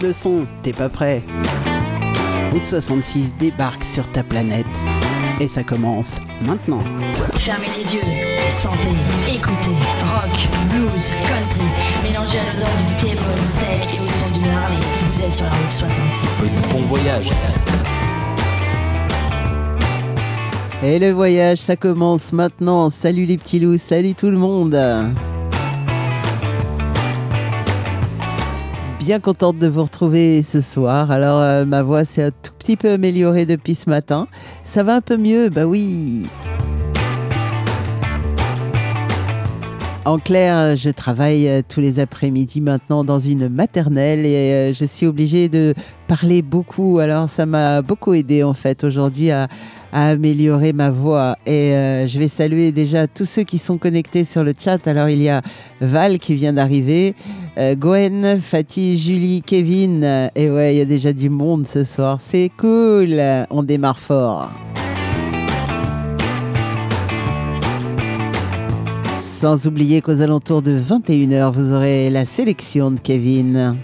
monte le son, t'es pas prêt Route 66 débarque sur ta planète. Et ça commence maintenant. Fermez les yeux, sentez, écoutez, rock, blues, country, mélangez à l'odeur du thé, sec et au son du Harley. Vous êtes sur la route 66. Bon voyage. Et le voyage, ça commence maintenant. Salut les petits loups, salut tout le monde. Bien contente de vous retrouver ce soir. Alors, euh, ma voix s'est un tout petit peu améliorée depuis ce matin. Ça va un peu mieux, bah oui. En clair, je travaille euh, tous les après-midi maintenant dans une maternelle et euh, je suis obligée de parler beaucoup. Alors ça m'a beaucoup aidé en fait aujourd'hui à, améliorer ma voix. Et euh, je vais saluer déjà tous ceux qui sont connectés sur le chat. Alors il y a Val qui vient d'arriver, euh, Gwen, Fatih, Julie, Kevin. Et ouais, il y a déjà du monde ce soir. C'est cool. On démarre fort. Sans oublier qu'aux alentours de 21h, vous aurez la sélection de Kevin.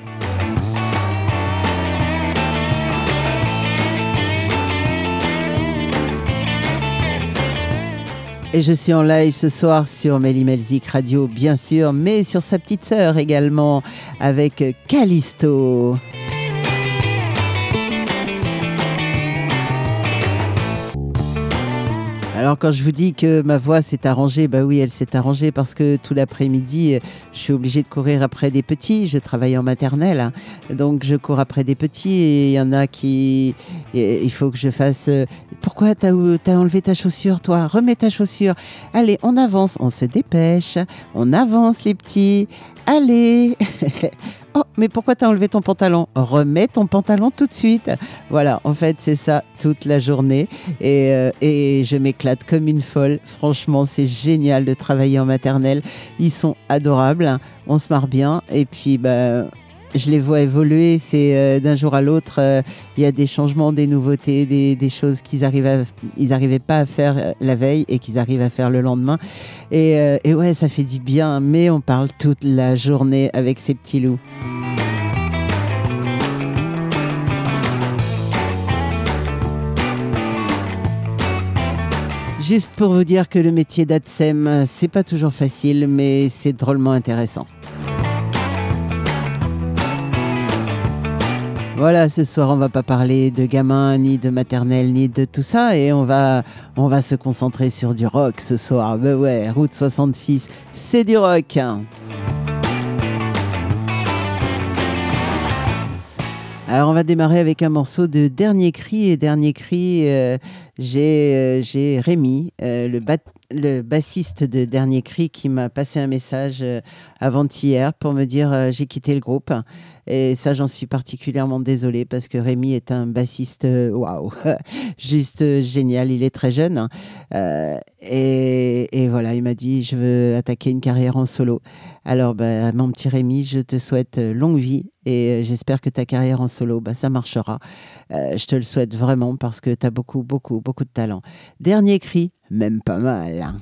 Et je suis en live ce soir sur Melly Melzik Radio, bien sûr, mais sur sa petite sœur également, avec Callisto. Alors quand je vous dis que ma voix s'est arrangée, bah oui, elle s'est arrangée parce que tout l'après-midi, je suis obligée de courir après des petits. Je travaille en maternelle, hein. donc je cours après des petits et il y en a qui, il faut que je fasse. Pourquoi t'as as enlevé ta chaussure, toi? Remets ta chaussure. Allez, on avance, on se dépêche, on avance les petits. Allez Oh, mais pourquoi t'as enlevé ton pantalon? Remets ton pantalon tout de suite. Voilà, en fait, c'est ça toute la journée. Et, euh, et je m'éclate comme une folle. Franchement, c'est génial de travailler en maternelle. Ils sont adorables. On se marre bien. Et puis, bah, je les vois évoluer. C'est euh, d'un jour à l'autre, euh, il y a des changements, des nouveautés, des, choses qu'ils n'arrivaient pas à faire euh, la veille et qu'ils arrivent à faire le lendemain. Et, et, ouais, ça fait du bien. Mais on parle toute la journée avec ces petits loups. Juste pour vous dire que le métier d'ADSEM, c'est pas toujours facile, mais c'est drôlement intéressant. Voilà, ce soir, on va pas parler de gamins, ni de maternelle, ni de tout ça, et on va, on va se concentrer sur du rock ce soir. Ben ouais, Route 66, c'est du rock. Alors on va démarrer avec un morceau de Dernier Cri et Dernier Cri, euh, j'ai euh, Rémi, euh, le, le, bassiste de Dernier Cri qui m'a passé un message avant-hier pour me dire j'ai quitté le groupe. Et ça, j'en suis particulièrement désolée parce que Rémi est un bassiste, euh, waouh, juste euh, génial. Il est très jeune. Hein. Euh, et, voilà, il m'a dit, je veux attaquer une carrière en solo. Alors, bah, mon petit Rémi, je te souhaite longue vie et j'espère que ta carrière en solo, bah, ça marchera. je te le souhaite vraiment parce que tu as beaucoup, beaucoup, beaucoup de talent. Dernier cri, même pas mal.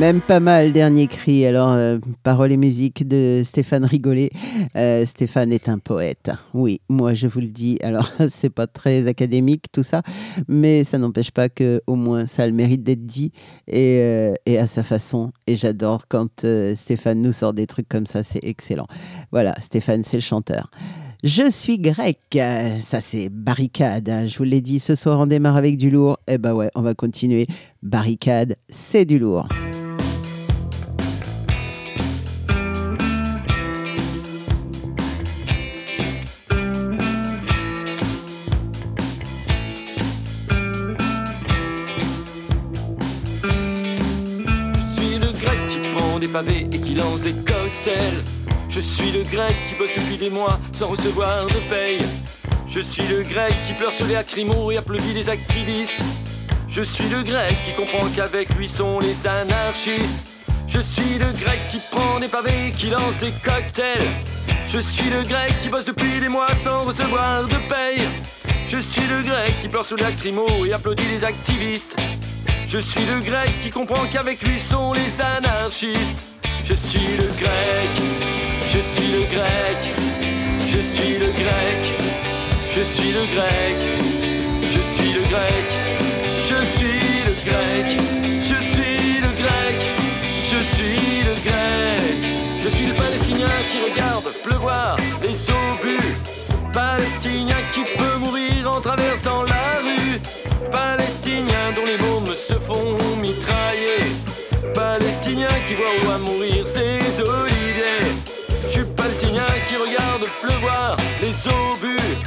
Même pas mal, dernier cri. Alors, euh, paroles et musique de Stéphane Rigolet. Euh, Stéphane est un poète. Oui, moi je vous le dis. Alors, c'est pas très académique tout ça, mais ça n'empêche pas que au moins ça a le mérite d'être dit et, euh, et, à sa façon. Et j'adore quand Stéphane nous sort des trucs comme ça, c'est excellent. Voilà, Stéphane, c'est le chanteur. Je suis grec. Ça, c'est barricade. Hein. Je vous l'ai dit, ce soir, on démarre avec du lourd. Eh ben ouais, on va continuer. Barricade, c'est du lourd. Et qui lance des cocktails. Je suis le grec qui bosse depuis des mois sans recevoir de paye. Je suis le grec qui pleure sur les accrimaux et applaudit les activistes. Je suis le grec qui comprend qu'avec lui sont les anarchistes. Je suis le grec qui prend des pavés et qui lance des cocktails. Je suis le grec qui bosse depuis des mois sans recevoir de paye. Je suis le grec qui pleure sur les accrimaux et applaudit les activistes. Je suis le grec qui comprend qu'avec lui sont les anarchistes. Je suis le grec je suis le grec, je suis le grec, je suis le grec, je suis le grec, qui voit au loin mourir ses oliviers qui regarde pleuvoir les obus.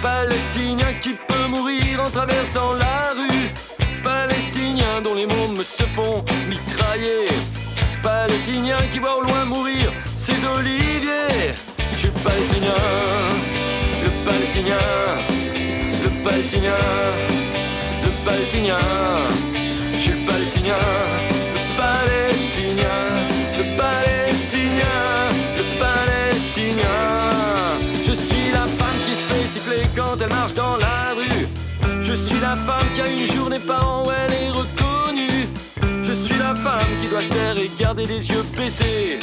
Palestinien qui peut mourir en traversant la rue. Palestinien dont les mômes se font mitrailler. Palestinien qui voit au loin mourir ses oliviers. Je suis palestinien, le palestinien, le palestinien, le palestinien. Je suis palestinien, le palestinien, elle est reconnue. Je suis la femme qui doit se taire et garder les yeux baissés.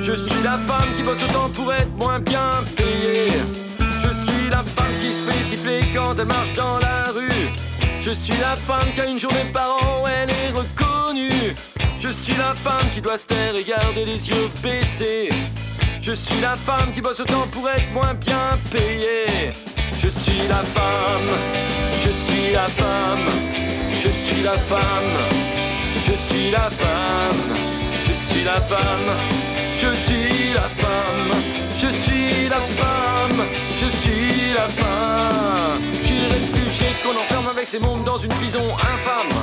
Je suis la femme qui bosse autant pour être moins bien payée. Je suis la femme qui se fait siffler quand elle marche dans la rue. Je suis la femme qui a une journée par an où elle est reconnue. Je suis la femme qui doit se taire et garder les yeux baissés. Je suis la femme qui bosse autant pour être moins bien payée. Je suis la femme, je suis la femme, je suis la femme, je suis la femme, je suis la femme, je suis la femme, je suis la femme, je suis la femme. Je suis réfugié qu'on enferme avec ses mondes dans une prison infâme.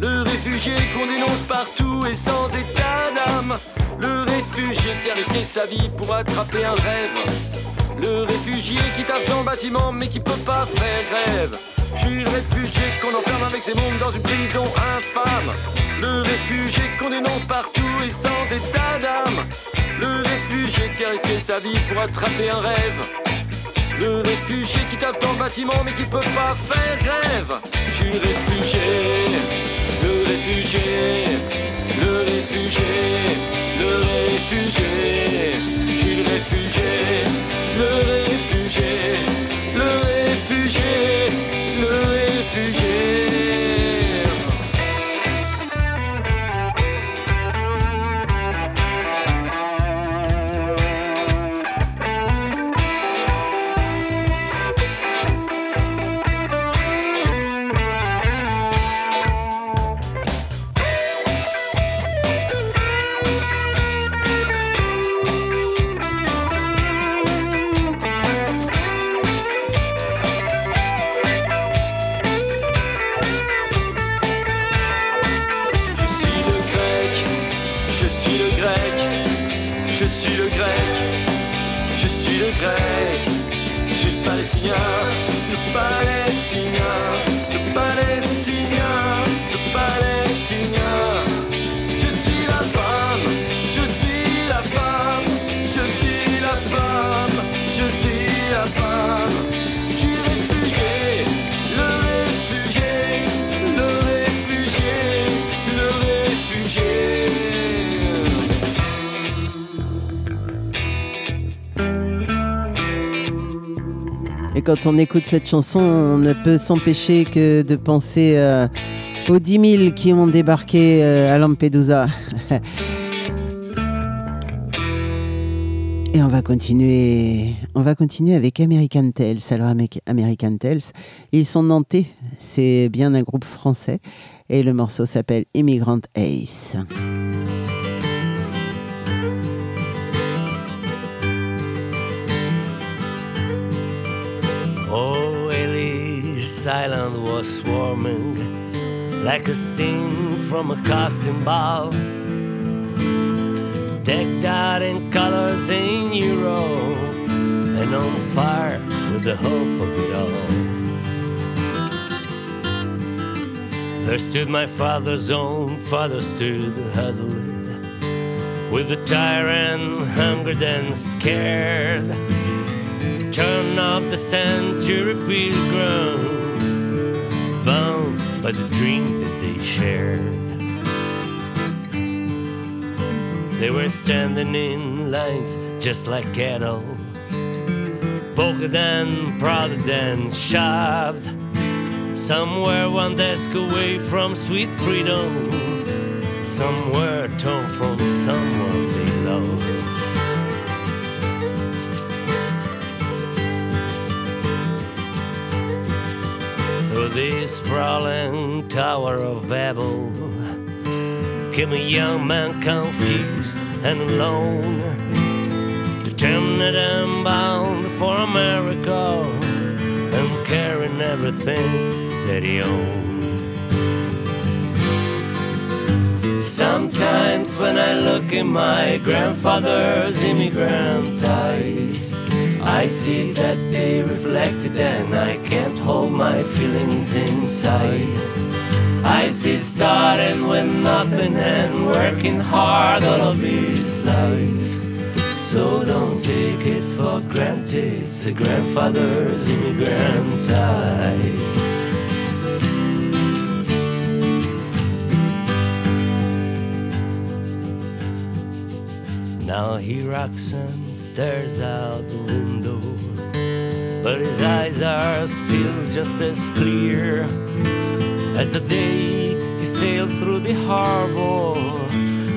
Le réfugié qu'on dénonce partout et sans état d'âme. Le réfugié qui a risqué sa vie pour attraper un rêve. Le réfugié qui taffe dans le bâtiment mais qui peut pas faire rêve. Je suis le réfugié qu'on enferme avec ses mondes dans une prison infâme. Le réfugié qu'on dénonce partout et sans état d'âme. Le réfugié qui a risqué sa vie pour attraper un rêve. Le réfugié qui taffe dans le bâtiment mais qui peut pas faire rêve. Je le réfugié le réfugié, le réfugié, le réfugié, je suis le réfugié, le quand on écoute cette chanson, on ne peut s'empêcher que de penser euh, aux 10 000 qui ont débarqué euh, à Lampedusa. Et on va continuer, on va continuer avec American Tales. Alors American Tales, ils sont nantais, c'est bien un groupe français et le morceau s'appelle Immigrant Ace. Island was swarming like a scene from a costume ball. decked out in colors in Europe and on fire with the hope of it all. There stood my father's own father stood huddled with the tyrant hungered and scared. Turn off the century pilgrims, bound by the dream that they shared. They were standing in lines just like cattle, polka and prodded and shoved. Somewhere one desk away from sweet freedom, somewhere torn from someone they loved. Through this sprawling tower of Babel came a young man confused and alone, determined and bound for America and carrying everything that he owned. Sometimes when I look in my grandfather's immigrant eyes, I see that they reflected and I can't hold my feelings inside. I see starting with nothing and working hard all of his life. So don't take it for granted, it's a grandfather's immigrant eyes. Now he rocks and stares out the window, but his eyes are still just as clear as the day he sailed through the harbor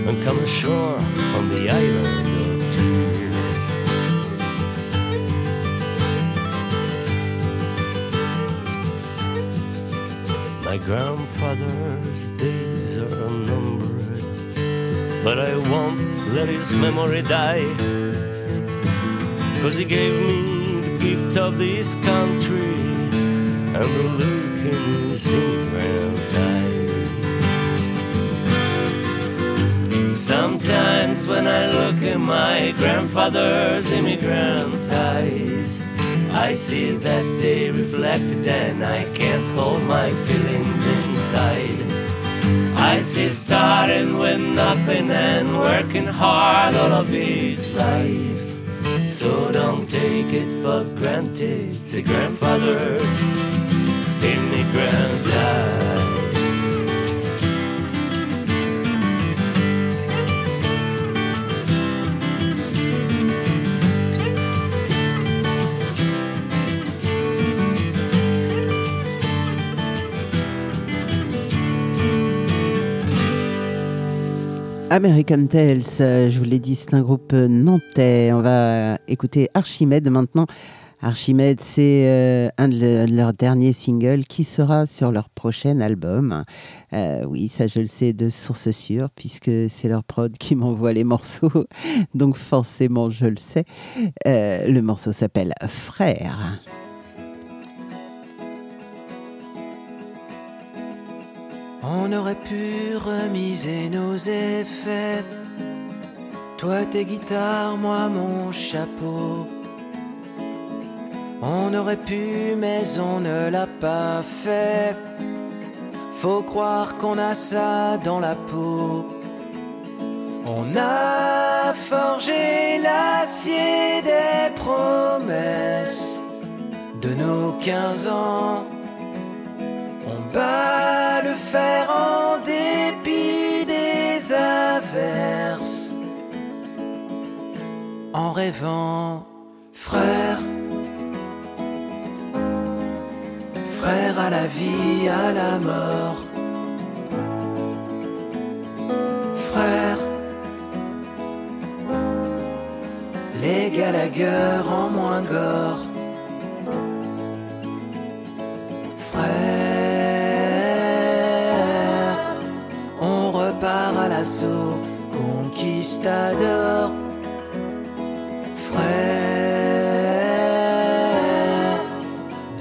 and come ashore on the island of tears. My grandfather's days are numbered, but I won't let his memory die. Cause he gave me the gift of this country and the look in his immigrant eyes. Sometimes when I look in my grandfather's immigrant eyes, I see that they reflected and I can't hold my feelings inside. I see starting with nothing and working hard all of his life. So don't take it for granted, it's a grandfather's immigrant American Tales, euh, je vous l'ai dit, c'est un groupe nantais. On va écouter Archimède maintenant. Archimède, c'est euh, un de, leurs derniers singles qui sera sur leur prochain album. Euh, oui, ça je le sais de source sûre, puisque c'est leur prod qui m'envoie les morceaux. Donc forcément, je le sais. le morceau s'appelle Frère. On aurait pu remiser nos effets. Toi tes guitares, moi mon chapeau. On aurait pu, mais on ne l'a pas fait. Faut croire qu'on a ça dans la peau. On a forgé l'acier des promesses de nos quinze ans. Bat le fer en dépit des averses. En rêvant, frère, la vie, à la mort. Frère, les Gallagher en moins gore. Frère, conquistador. Frère,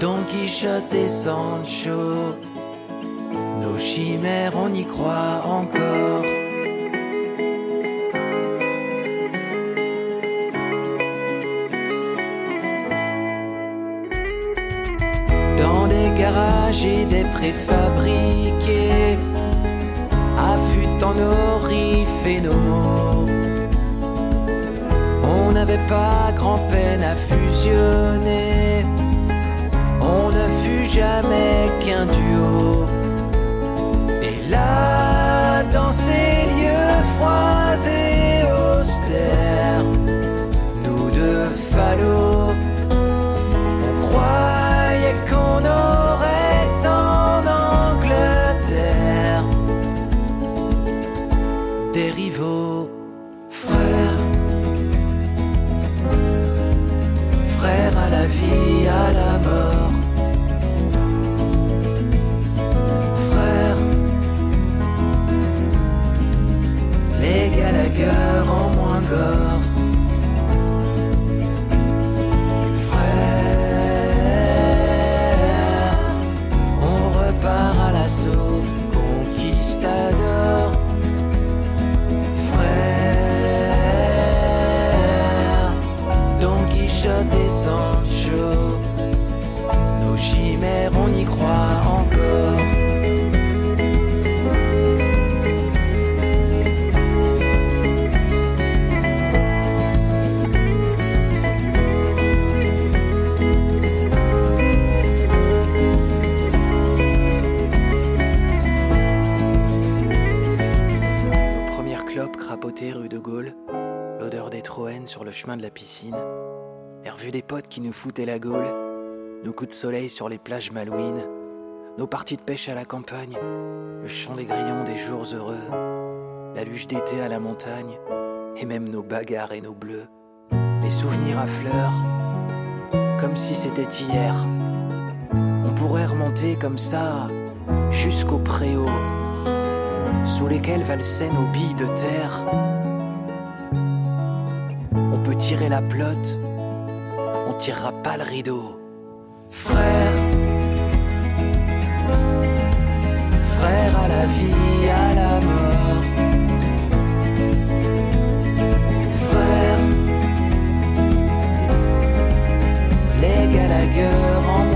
Don Quichotte et Sancho, nos chimères, on y croit encore. Dans des garages et des préfabriqués, affûtant nos riffs et nos mots. On n'avait pas grand-peine à fusionner, on ne fut jamais qu'un duo. Et là, chemin de la piscine, les revues des potes qui nous foutaient la gaule, nos coups de soleil sur les plages malouines, nos parties de pêche à la campagne, le chant des grillons des jours heureux, la luge d'été à la montagne, et même nos bagarres et nos bleus, les souvenirs à fleurs, comme si c'était hier. On pourrait remonter comme ça jusqu'au préau sous lesquels valsaient nos billes de terre. Peut tirer la pelote, on tirera pas le rideau. Frère, frère à la vie, à la mort. Frère, les Gallagher en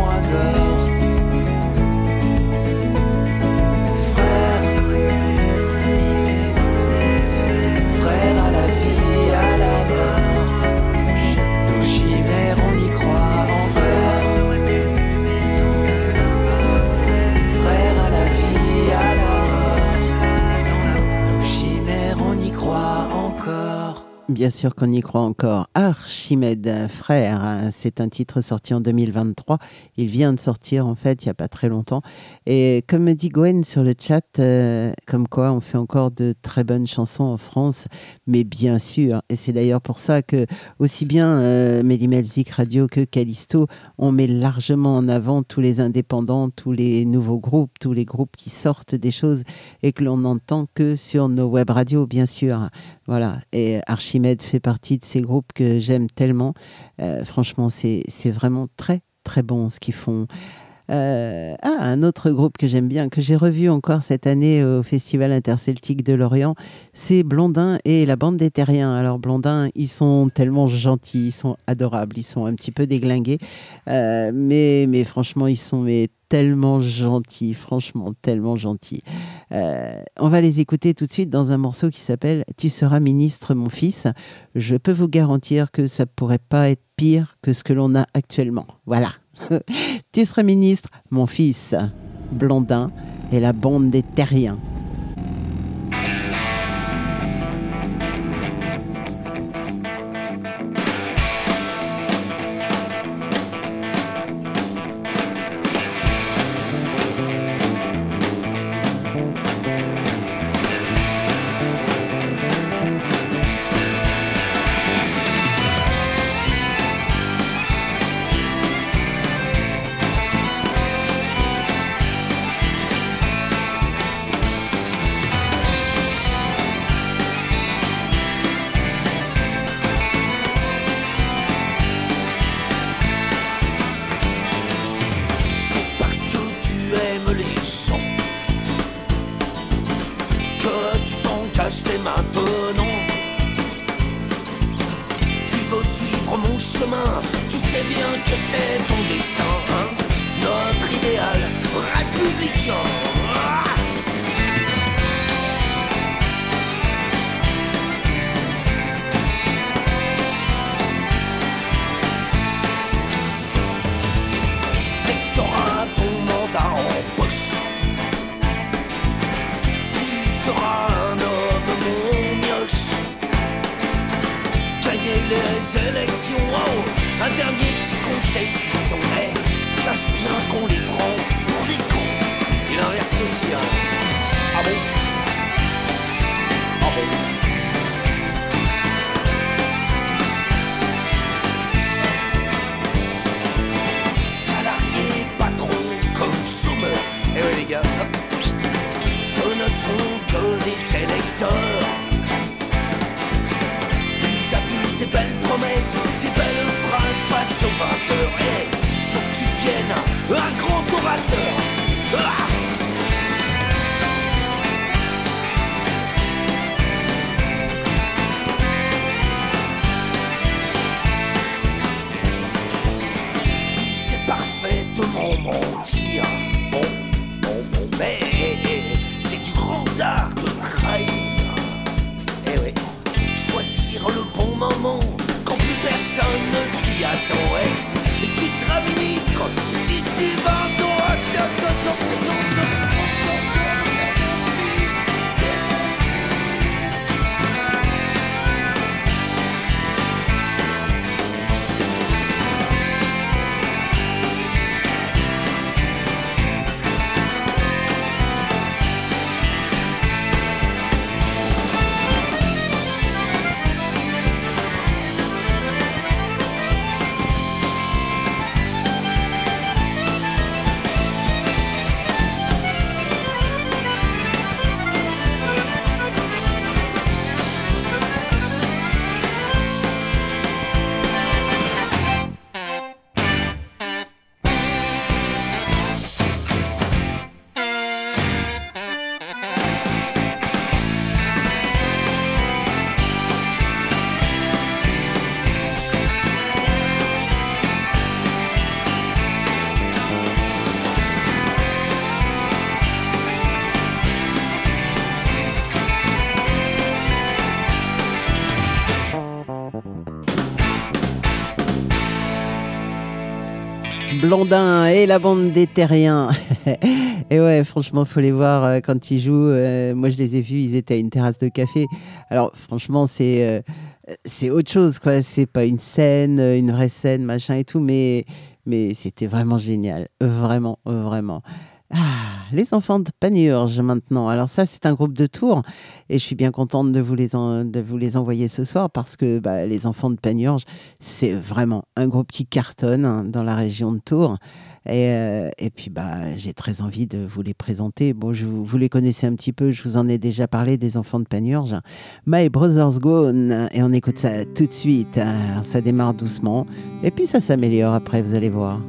Bien sûr qu'on y croit encore. Archimède, frère, c'est un titre sorti en 2023. Il vient de sortir en fait il n'y a pas très longtemps. Et comme me dit Gwen sur le chat, euh, comme quoi on fait encore de très bonnes chansons en France, mais bien sûr. Et c'est d'ailleurs pour ça que aussi bien euh, Mehdi Melzik Radio que Callisto, on met largement en avant tous les indépendants, tous les nouveaux groupes, tous les groupes qui sortent des choses et que l'on n'entend que sur nos web radios, bien sûr. Voilà. Et Archimède fait partie de ces groupes que j'aime tellement. Euh, franchement, c'est c'est vraiment très, très bon ce qu'ils font. Euh, ah, un autre groupe que j'aime bien, que j'ai revu encore cette année au Festival interceltique de Lorient, c'est Blondin et la bande des Terriens. Alors Blondin, ils sont tellement gentils, ils sont adorables, ils sont un petit peu déglingués, euh, mais, franchement, ils sont mais, tellement gentils, franchement, tellement gentils. Euh, on va les écouter tout de suite dans un morceau qui s'appelle Tu seras ministre, mon fils. Je peux vous garantir que ça pourrait pas être pire que ce que l'on a actuellement. Voilà. tu seras ministre, mon fils. Blondin et la bande des terriens. Et la bande des terriens. et ouais, franchement, faut les voir euh, quand ils jouent. Euh, moi, je les ai vus, ils étaient à une terrasse de café. Alors, franchement, c'est euh, c'est autre chose, quoi. C'est pas une scène, une vraie scène, machin et tout, mais mais c'était vraiment génial, vraiment, vraiment. Ah, les enfants de Panurge maintenant. Alors ça, c'est un groupe de Tours et je suis bien contente de vous les, envoyer ce soir parce que bah, les enfants de Panurge, c'est vraiment un groupe qui cartonne hein, dans la région de Tours. Et, euh, et puis, bah, j'ai très envie de vous les présenter. Bon, je, vous les connaissez un petit peu, je vous en ai déjà parlé des enfants de Panurge. My Brothers Gone, et on écoute ça tout de suite. Ça démarre doucement, et puis ça s'améliore après, vous allez voir.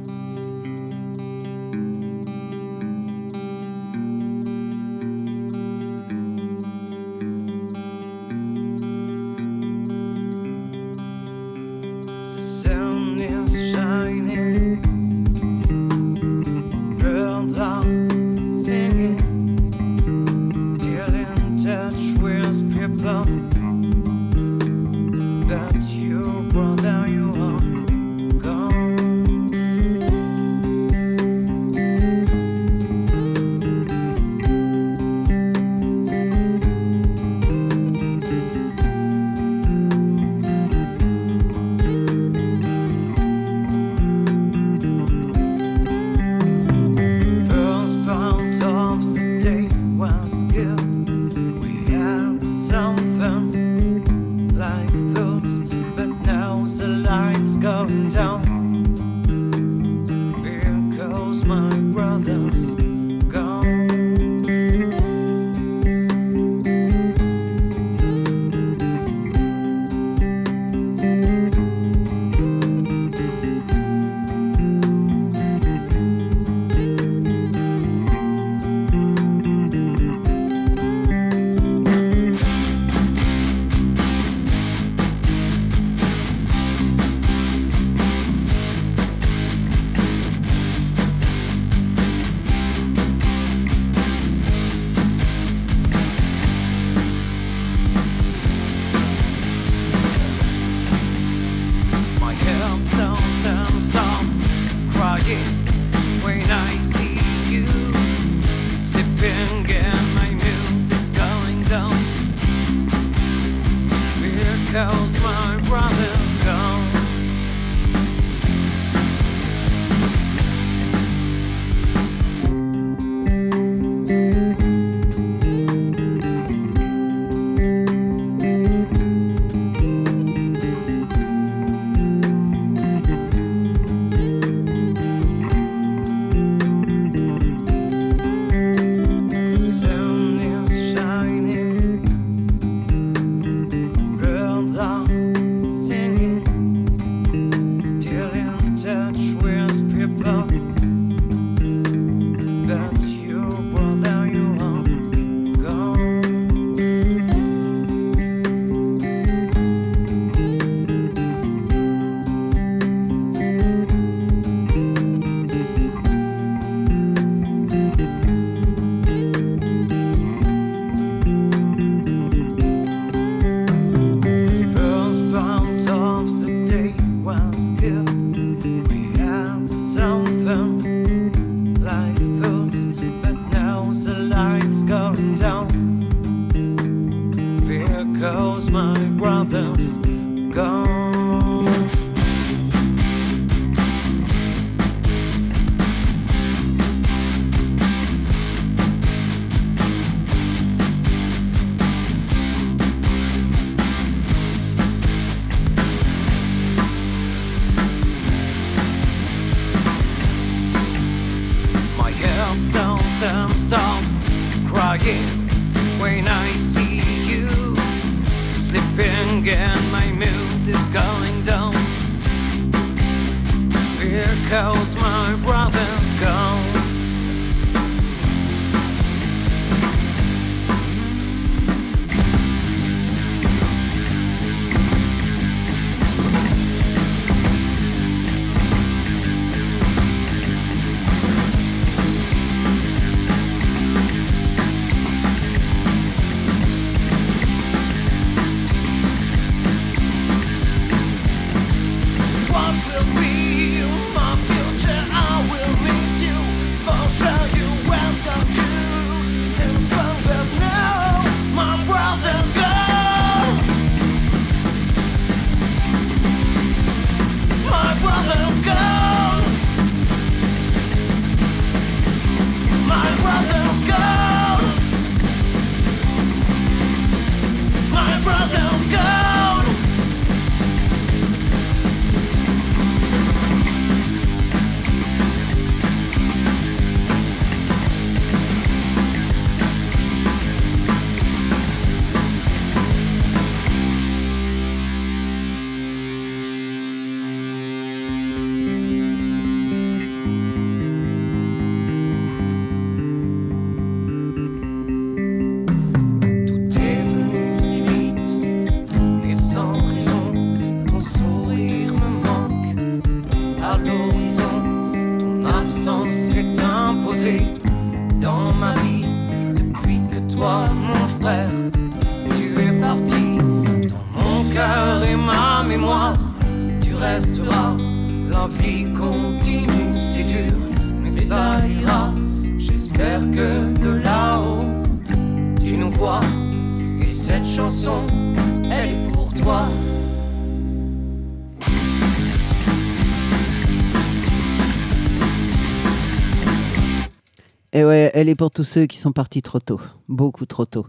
elle est pour tous ceux qui sont partis trop tôt, beaucoup trop tôt.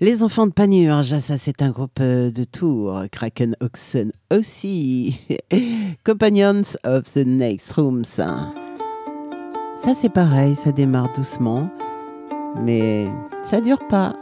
Les enfants de Panurge, ça c'est un groupe euh, de tours. Kraken Oxen aussi. Companions of the Next Rooms. Ça c'est pareil, ça démarre doucement, mais ça dure pas.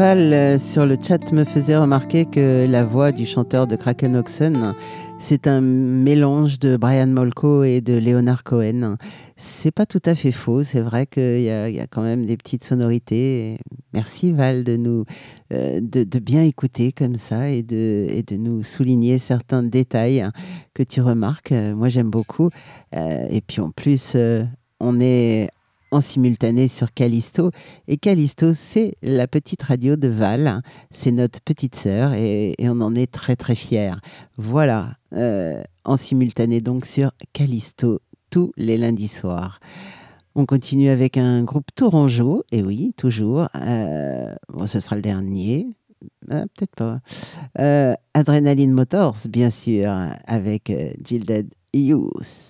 Val euh, sur le chat me faisait remarquer que la voix du chanteur de Kraken Oxen, c'est un mélange de Brian Molko et de Leonard Cohen. C'est pas tout à fait faux, c'est vrai qu'il y, a- quand même des petites sonorités. Merci Val de nous euh, de, bien écouter comme ça et de, et de nous souligner certains détails que tu remarques. Moi j'aime beaucoup. Euh, et puis en plus, on est en simultané sur Callisto. Et Callisto, c'est la petite radio de Val. C'est notre petite sœur et, on en est très très fiers. Voilà, euh, en simultané donc sur Callisto tous les lundis soirs. On continue avec un groupe tourangeau, et oui, toujours. Euh, bon, ce sera le dernier. Ah, Peut-être pas. Euh, Adrenaline Motors, bien sûr, avec euh, Gilded Youth.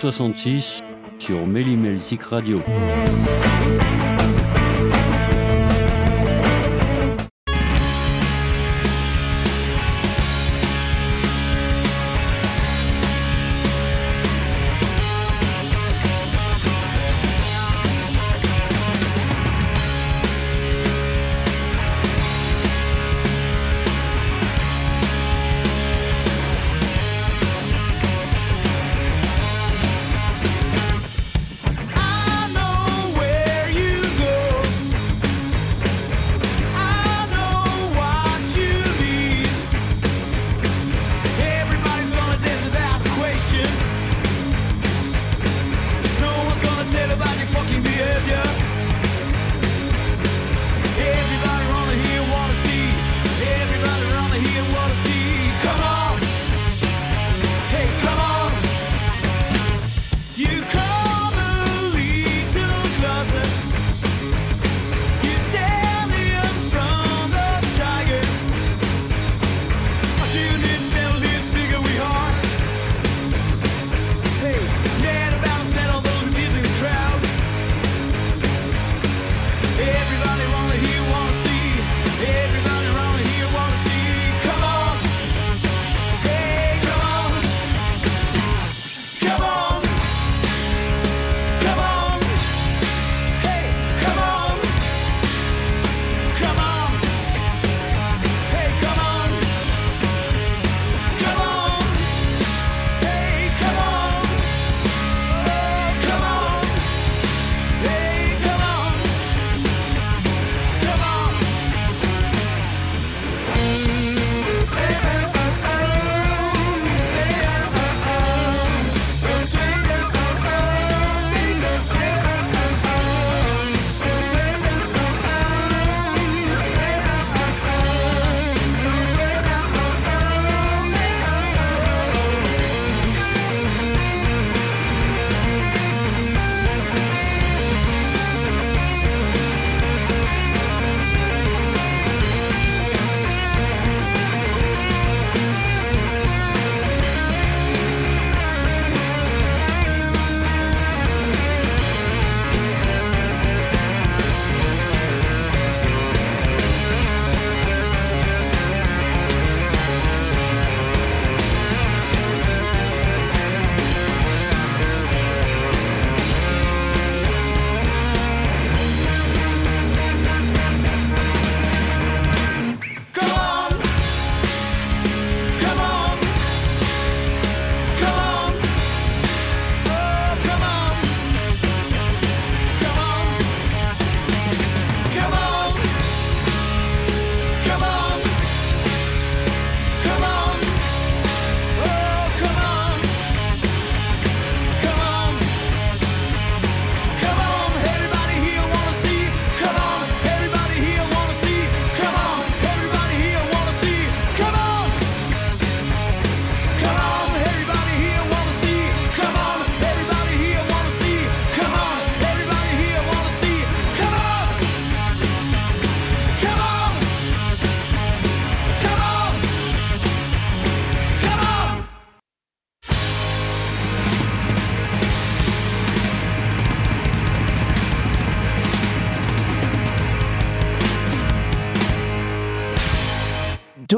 66 sur Méli-Melsic Radio.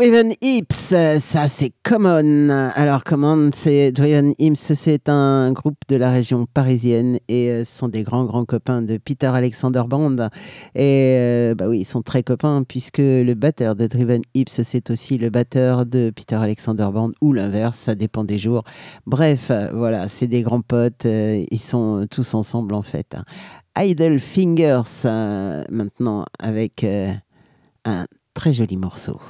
Driven Hips, ça c'est Common. Alors Common, c'est Driven Hips, c'est un groupe de la région parisienne et euh, ce sont des grands grands copains de Peter Alexander Band. Et euh, bah oui, ils sont très copains puisque le batteur de Driven Hips, c'est aussi le batteur de Peter Alexander Band ou l'inverse, ça dépend des jours. Bref, voilà, c'est des grands potes, euh, ils sont tous ensemble en fait. Idle Fingers, euh, maintenant avec un très joli morceau.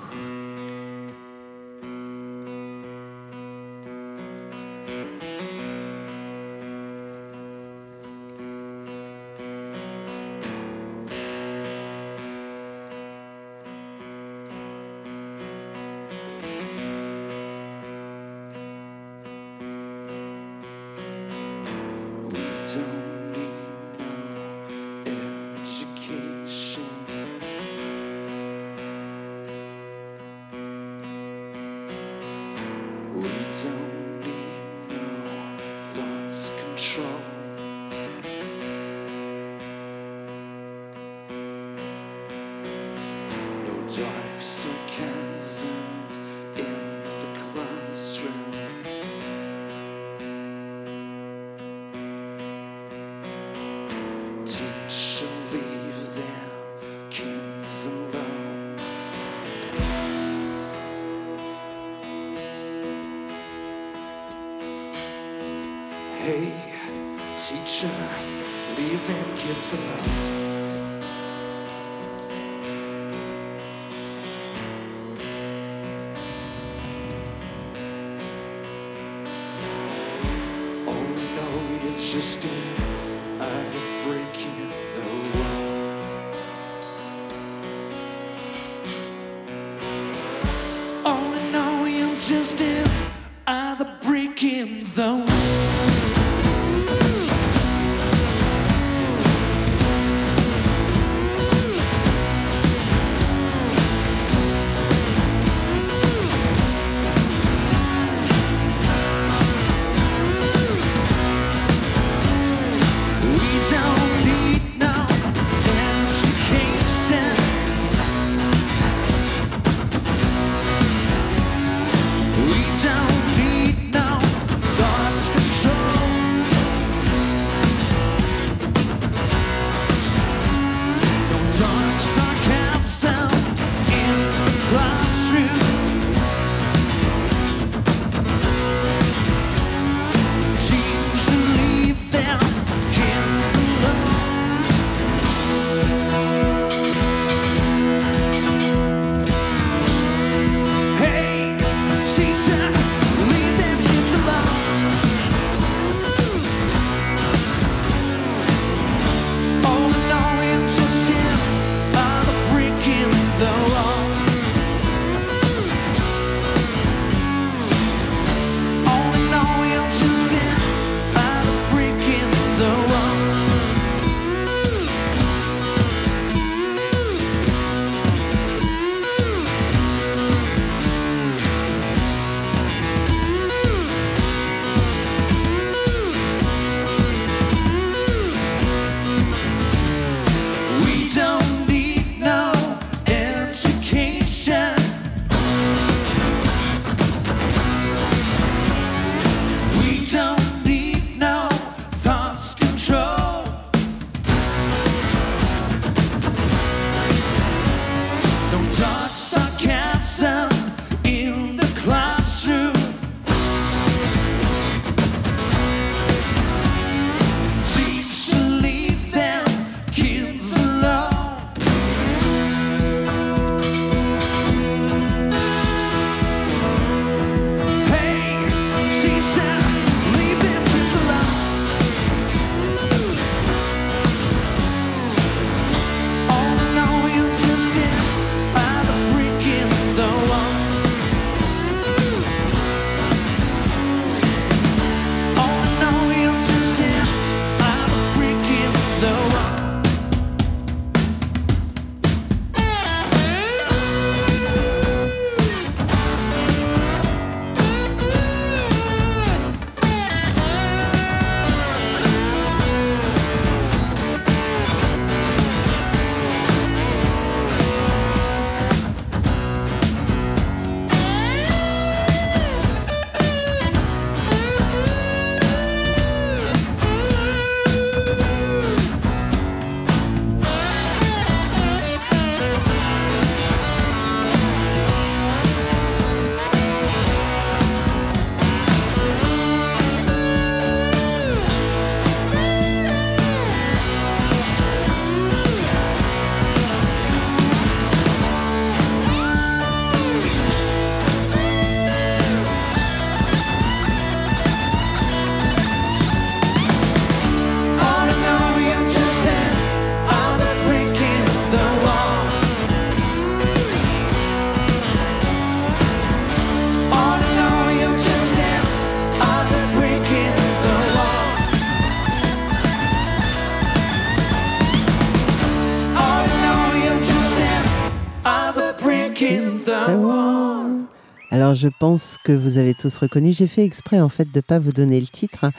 Alors je pense que vous avez tous reconnu. J'ai fait exprès en fait de pas vous donner le titre hein,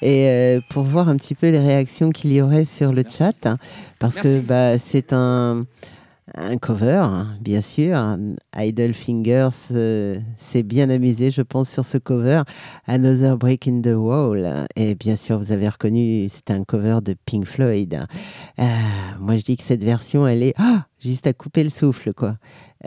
et euh, pour voir un petit peu les réactions qu'il y aurait sur le chat hein, parce que bah, c'est un un cover, hein, bien sûr. Idle Fingers euh, s'est bien amusé, je pense, sur ce cover. Another Break in the Wall. Et bien sûr, vous avez reconnu, c'est un cover de Pink Floyd. Euh, moi, je dis que cette version, elle est ah, juste à couper le souffle, quoi.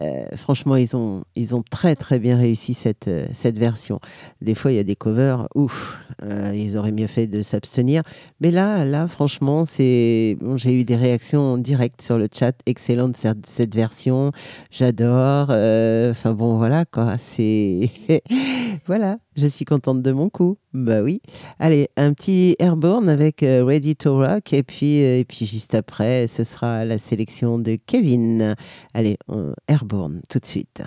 Euh, franchement, ils ont, ils ont très très bien réussi cette, euh, cette version. Des fois, il y a des covers, ouf, euh, ils auraient mieux fait de s'abstenir. Mais là, là, franchement, c'est, bon, j'ai eu des réactions directes sur le chat. Excellente cette, version, j'adore. Enfin bon, voilà quoi. C'est voilà, je suis contente de mon coup. Bah oui. Allez, un petit Airborne avec Ready to Rock et puis et puis juste après, ce sera la sélection de Kevin. Allez, Airborne tout de suite.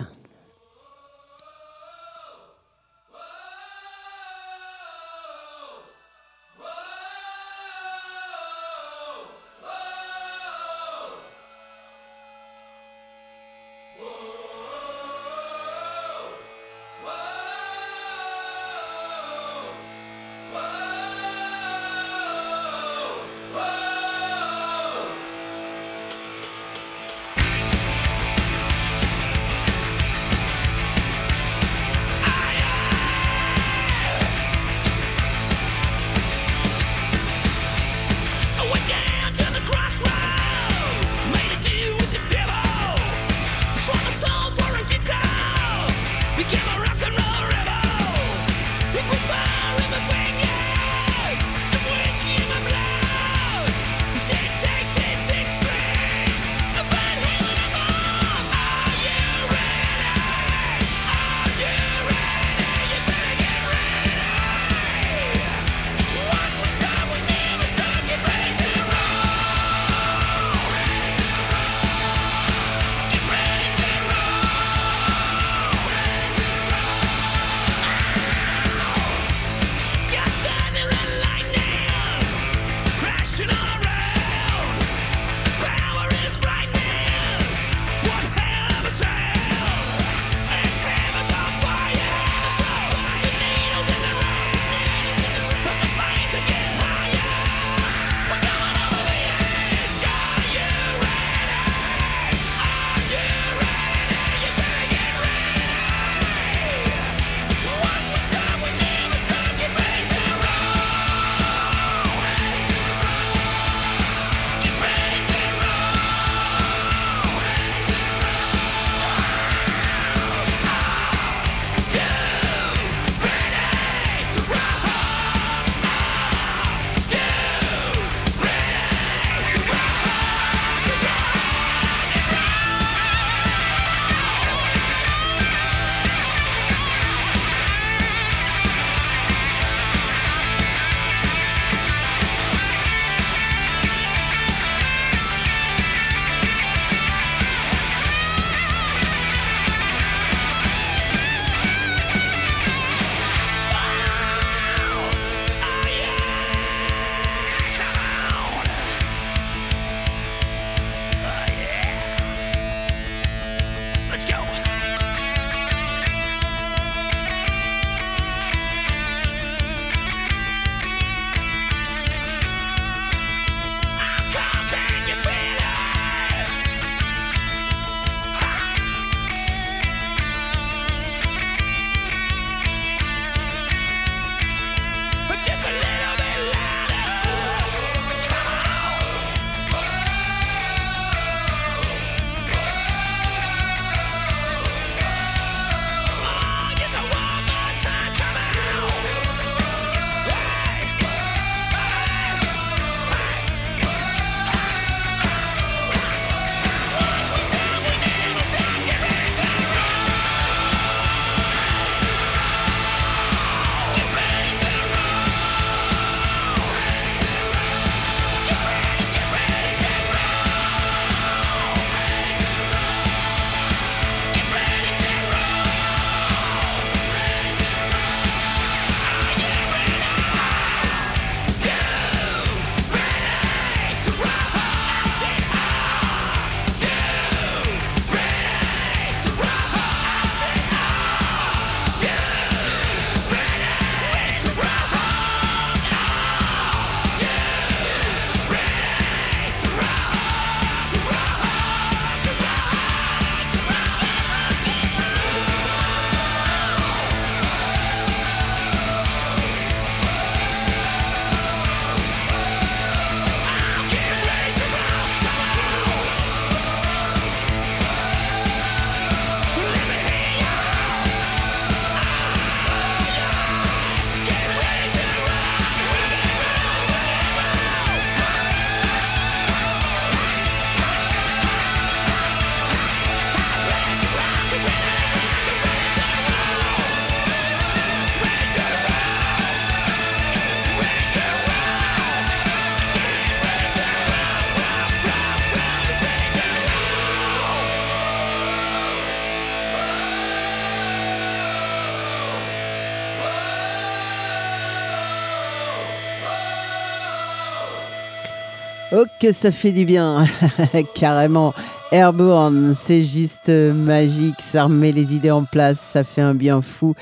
que ça fait du bien, carrément. Airborne, c'est juste magique, ça remet les idées en place, ça fait un bien fou.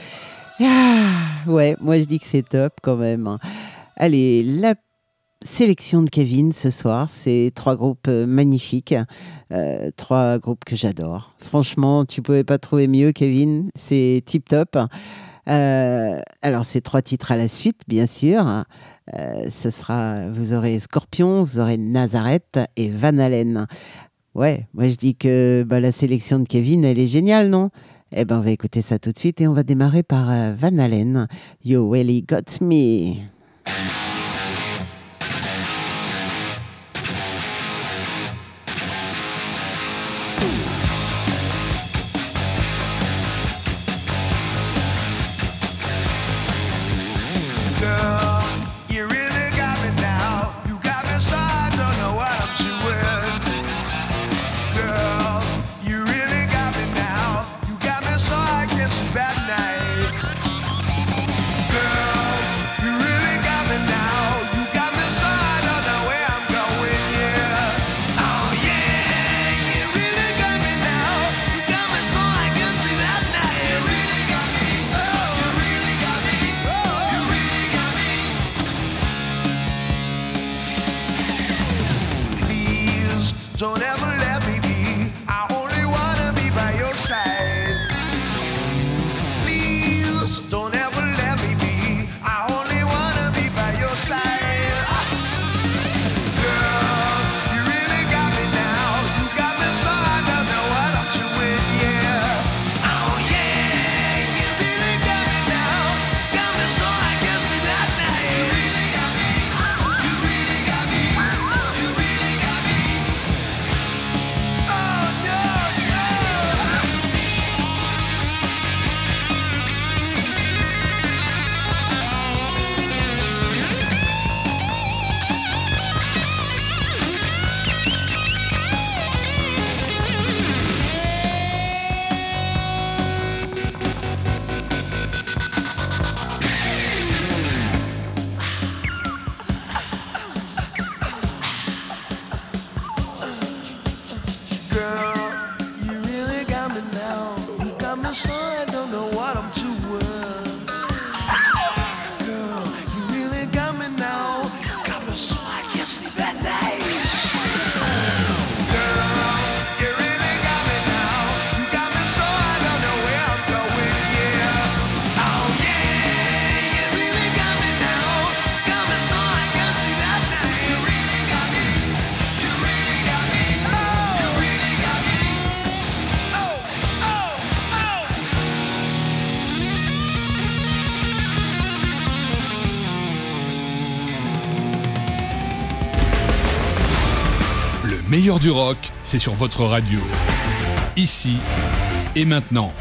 Ah, ouais, moi je dis que c'est top quand même. Hein. Allez, la sélection de Kevin ce soir, c'est trois groupes euh, magnifiques, euh, trois groupes que j'adore. Franchement, tu pouvais pas trouver mieux, Kevin, c'est tip top. Euh, alors, c'est trois titres à la suite, bien sûr. Euh, ce sera, vous aurez Scorpion, vous aurez Nazareth et Van Halen. Ouais, moi je dis que bah, la sélection de Kevin, elle est géniale, non? Eh ben, on va écouter ça tout de suite et on va démarrer par euh, Van Halen. Yo, Ellie Got Me. du rock, c'est sur votre radio. Ici et maintenant.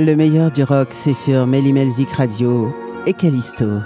Le meilleur du rock, c'est sur Melzik Radio et Callisto.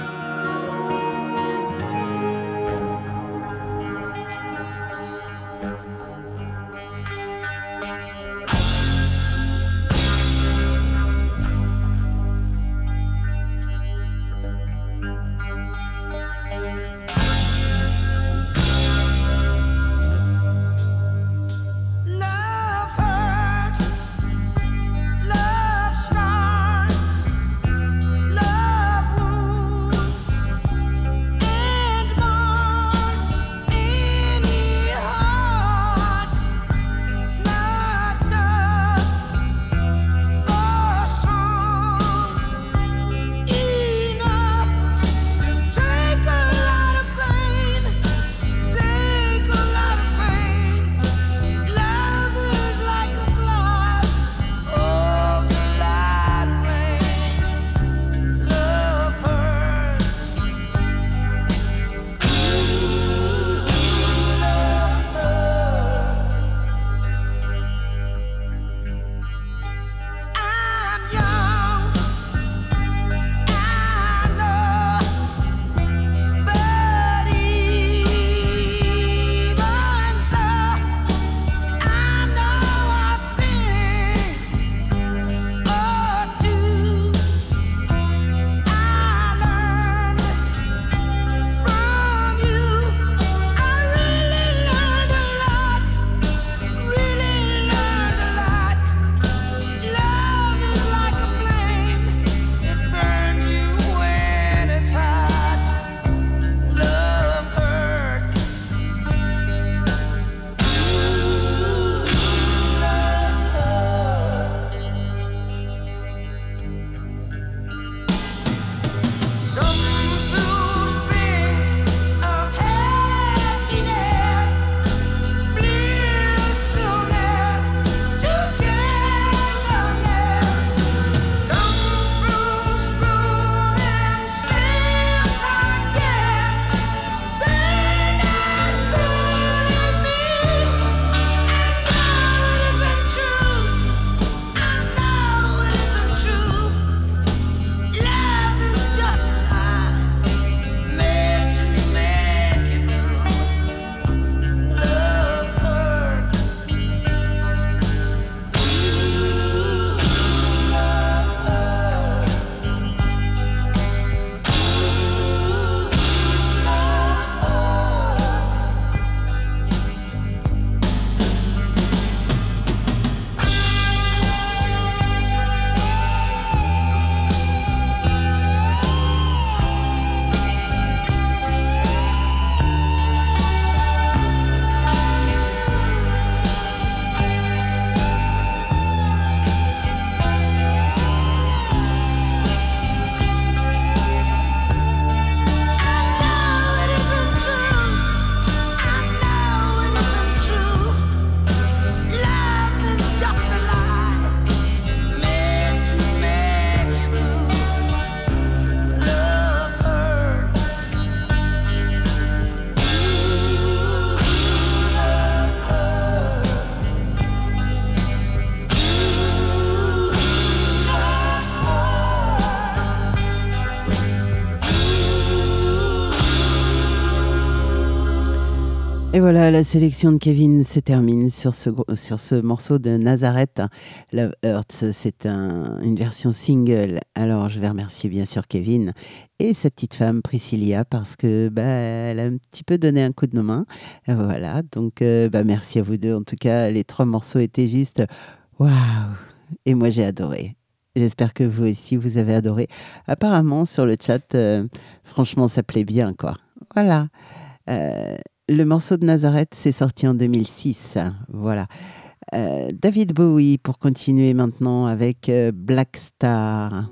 Voilà, la sélection de Kevin se termine sur ce, sur ce morceau de Nazareth. Love Hurts, c'est un- une version single. Alors, je vais remercier bien sûr Kevin et sa petite femme Priscilla parce que bah, elle a un petit peu donné un coup de main. Voilà, donc euh, bah, merci à vous deux. En tout cas, les trois morceaux étaient juste waouh! Et moi, j'ai adoré. J'espère que vous aussi, vous avez adoré. Apparemment, sur le chat, euh, franchement, ça plaît bien, quoi. Voilà. Euh, le morceau de Nazareth, c'est sorti en 2006. Voilà. Euh, David Bowie, pour continuer maintenant avec euh, Black Star.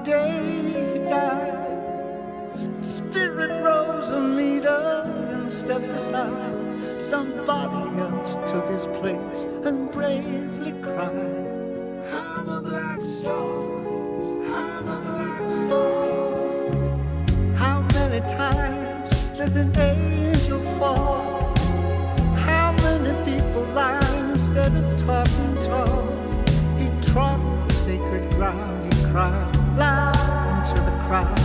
one day he died. Spirit rose a meter and stepped aside. Somebody else took his place and bravely cried. I'm a black star. I'm a black star. How many times does an angel fall? How many people lie instead of talking tall? He trod on sacred ground. He cried cry.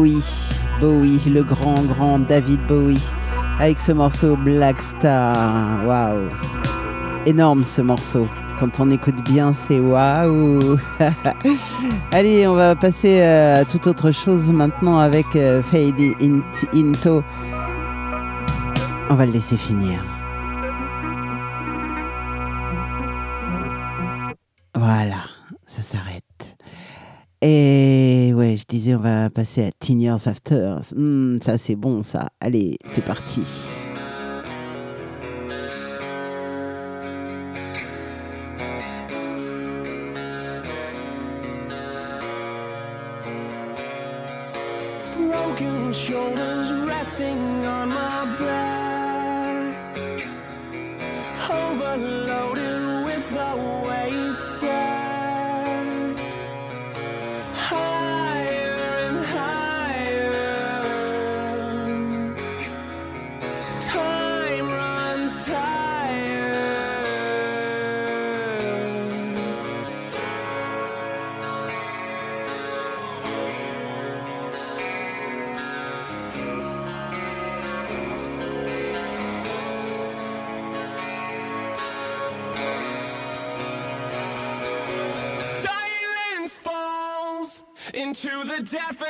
Bowie, Bowie, le grand, grand David Bowie, avec ce morceau Black Star. Waouh! Énorme ce morceau. Quand on écoute bien, c'est waouh! Allez, on va passer euh, à toute autre chose maintenant avec euh, Fade Into. On va le laisser finir. Voilà, ça s'arrête. Et ouais, je disais, on va passer à Teen Years After. Hmm, ça, c'est bon, ça. Allez, c'est parti. On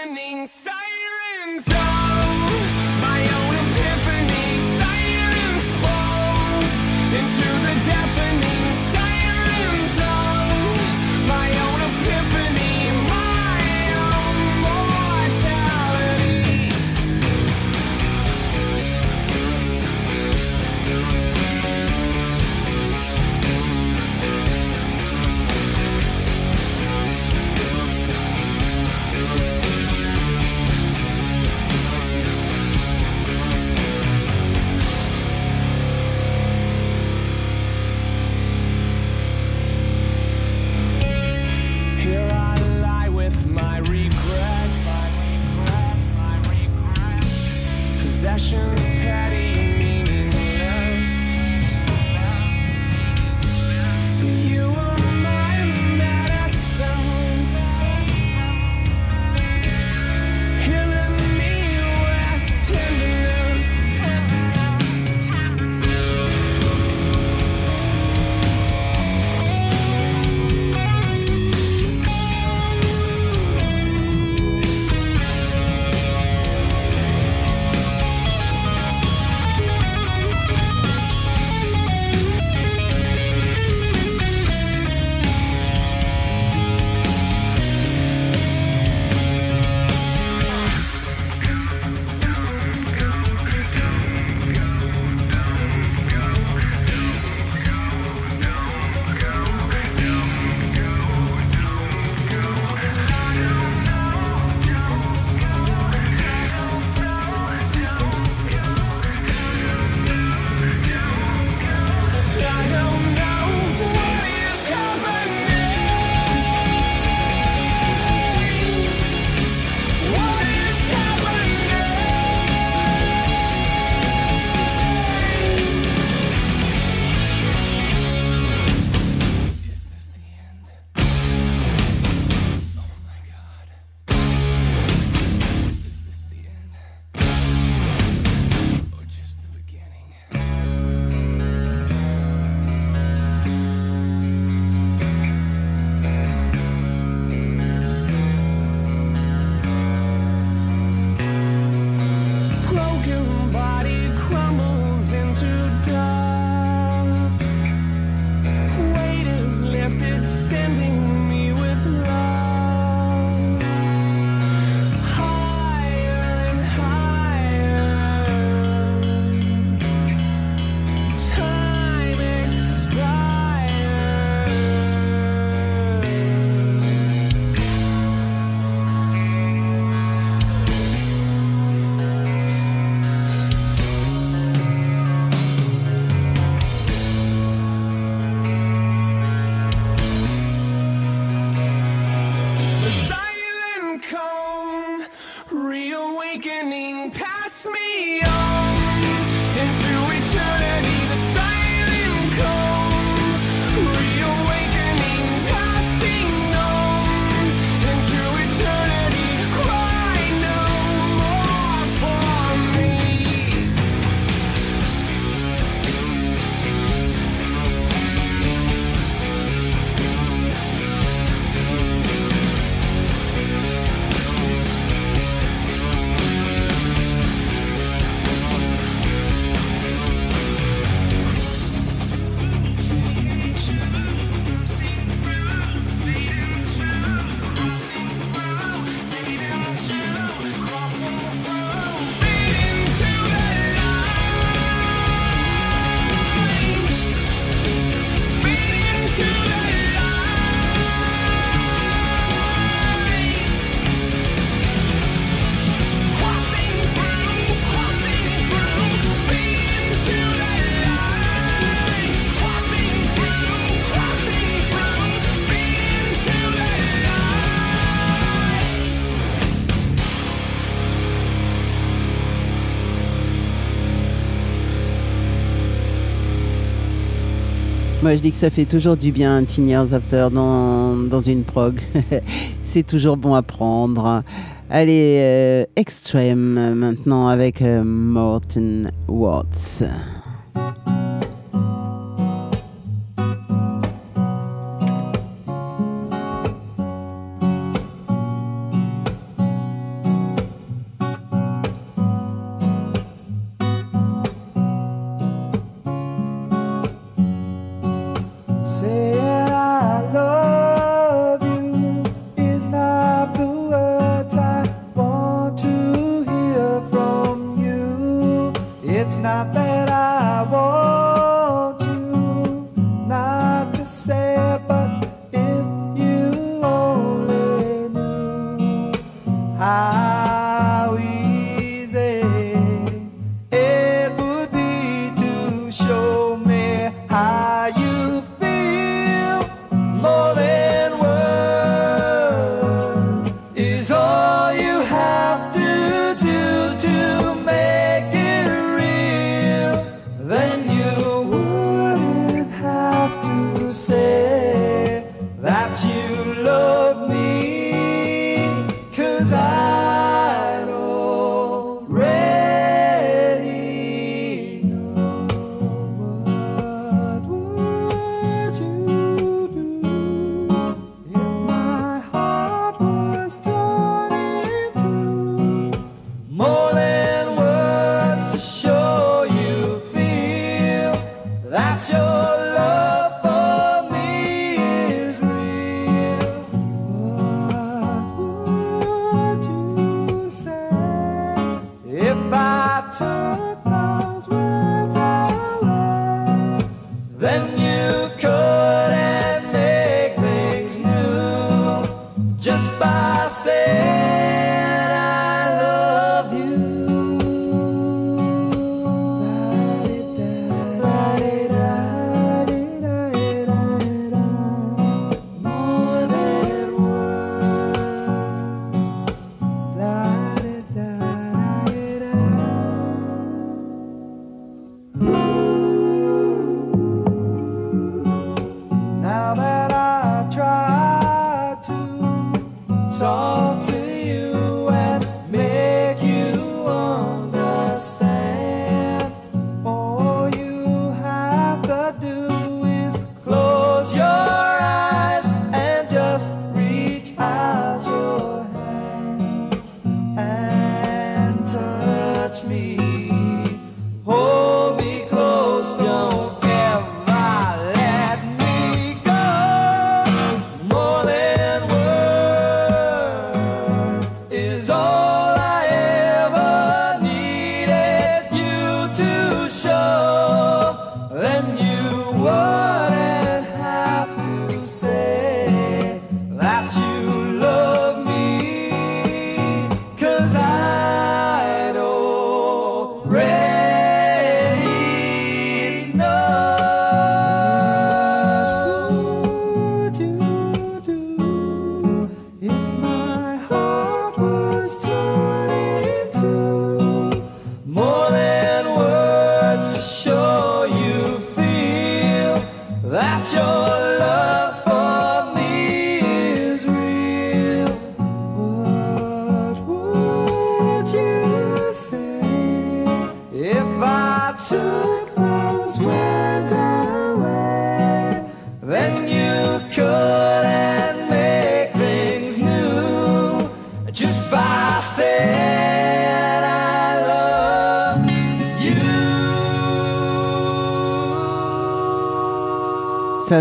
the deafening moi je dis que ça fait toujours du bien, Teen Years After, dans, dans une prog. c'est toujours bon à prendre. Allez, euh, extrême maintenant avec euh, Morten Watts.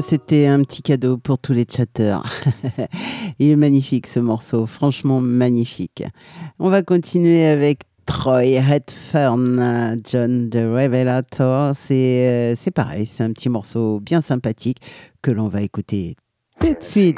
C'était un petit cadeau pour tous les chatteurs. Il est magnifique ce morceau, franchement magnifique. On va continuer avec Troy Redfern, John the Revelator. C'est euh, pareil, c'est un petit morceau bien sympathique que l'on va écouter tout de suite.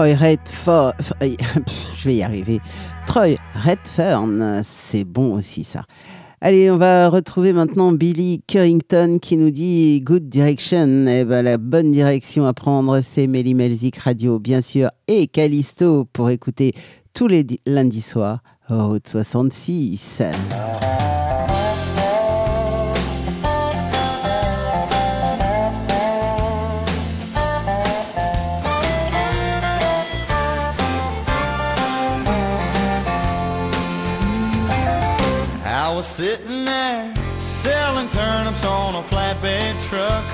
Troy Redford, je vais y arriver. Troy Redfern, c'est bon aussi ça. Allez, on va retrouver maintenant Billy Currington qui nous dit Good Direction. Eh ben, la bonne direction à prendre, c'est Melly Radio, bien sûr, et Callisto pour écouter tous les di- lundis soirs, Route 66. Was sitting there selling turnips on a flatbed truck,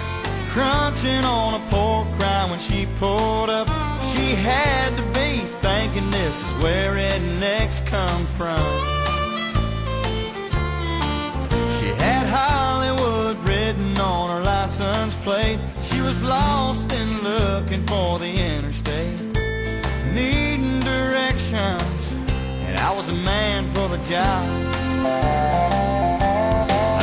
crunching on a pork rind when she pulled up. She had to be thinking this is where rednecks come from. She had Hollywood written on her license plate. She was lost and looking for the interstate, needing directions, and I was a man for the job.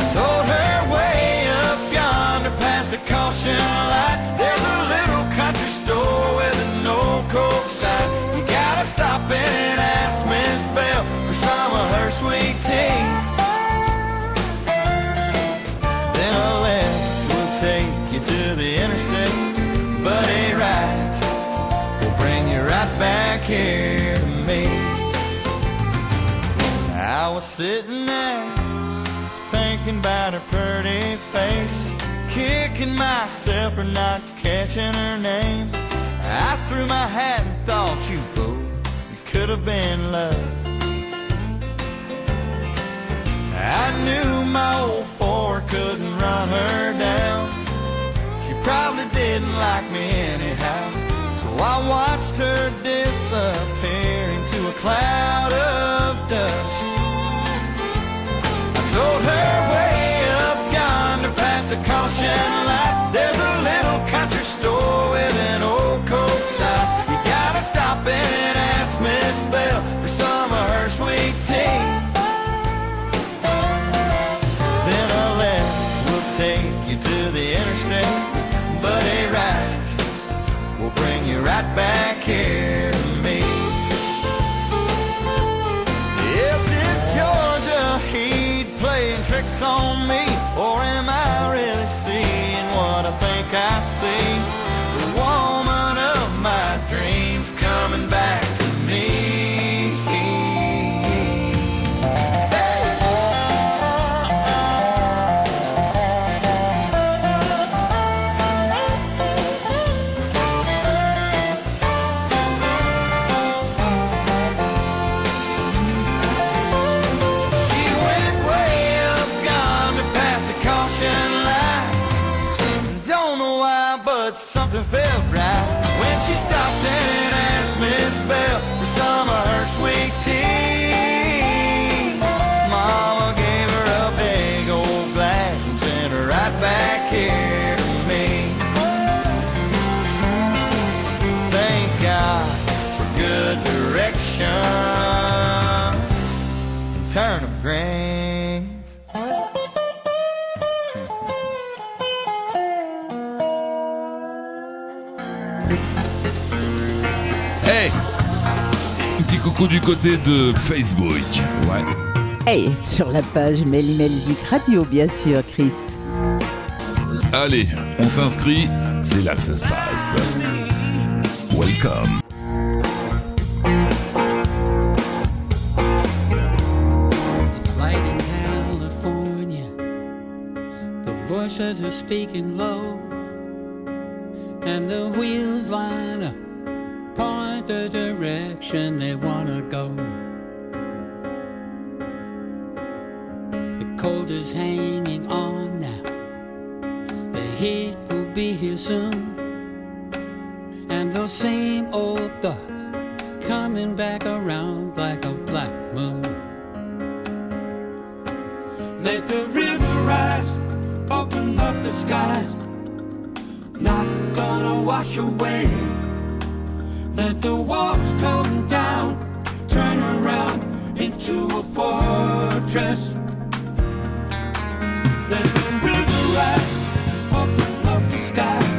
I told her way up yonder past the caution light. There's a little country store with a no coke sign. You gotta stop in and ask Miss Bell for some of her sweet tea. Then a left will take you to the interstate, but a right will bring you right back here I was sitting there thinking about her pretty face, kicking myself for not catching her name. I threw my hat and thought you fool, you could have been love. I knew my old four couldn't run her down. She probably didn't like me anyhow. So I watched her disappear into a cloud of dust. Told her way up yonder past the caution light. There's a little country store with an old coat sign. You gotta stop and ask Miss Bell for some of her sweet tea. Then a left will take you to the interstate, but a right will bring you right back here like I say. Coucou du côté de Facebook. Ouais. Hey, sur la page Melly Melzik Radio, bien sûr, Chris. Allez, on s'inscrit, c'est là que ça se passe. Welcome. Voices are speaking low, and the wheels line up, point the direction they wanna The cold is hanging on now, the heat will be here soon, and those same old thoughts coming back around like a black moon. Let the river rise, open up the skies. Not gonna wash away. Let the walls come down, into a fortress. Let the river rise, up the sky.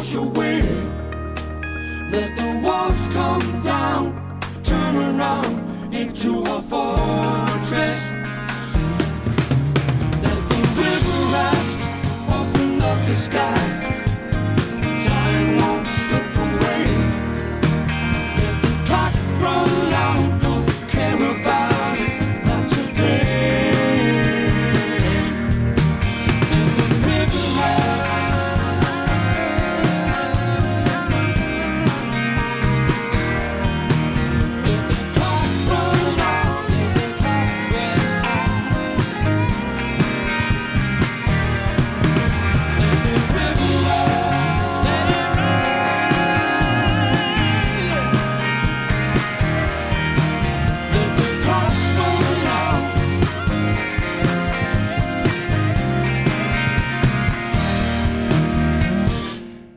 wash away. Let the walls come down, turn around into a fortress. Let the river rise, open up the sky.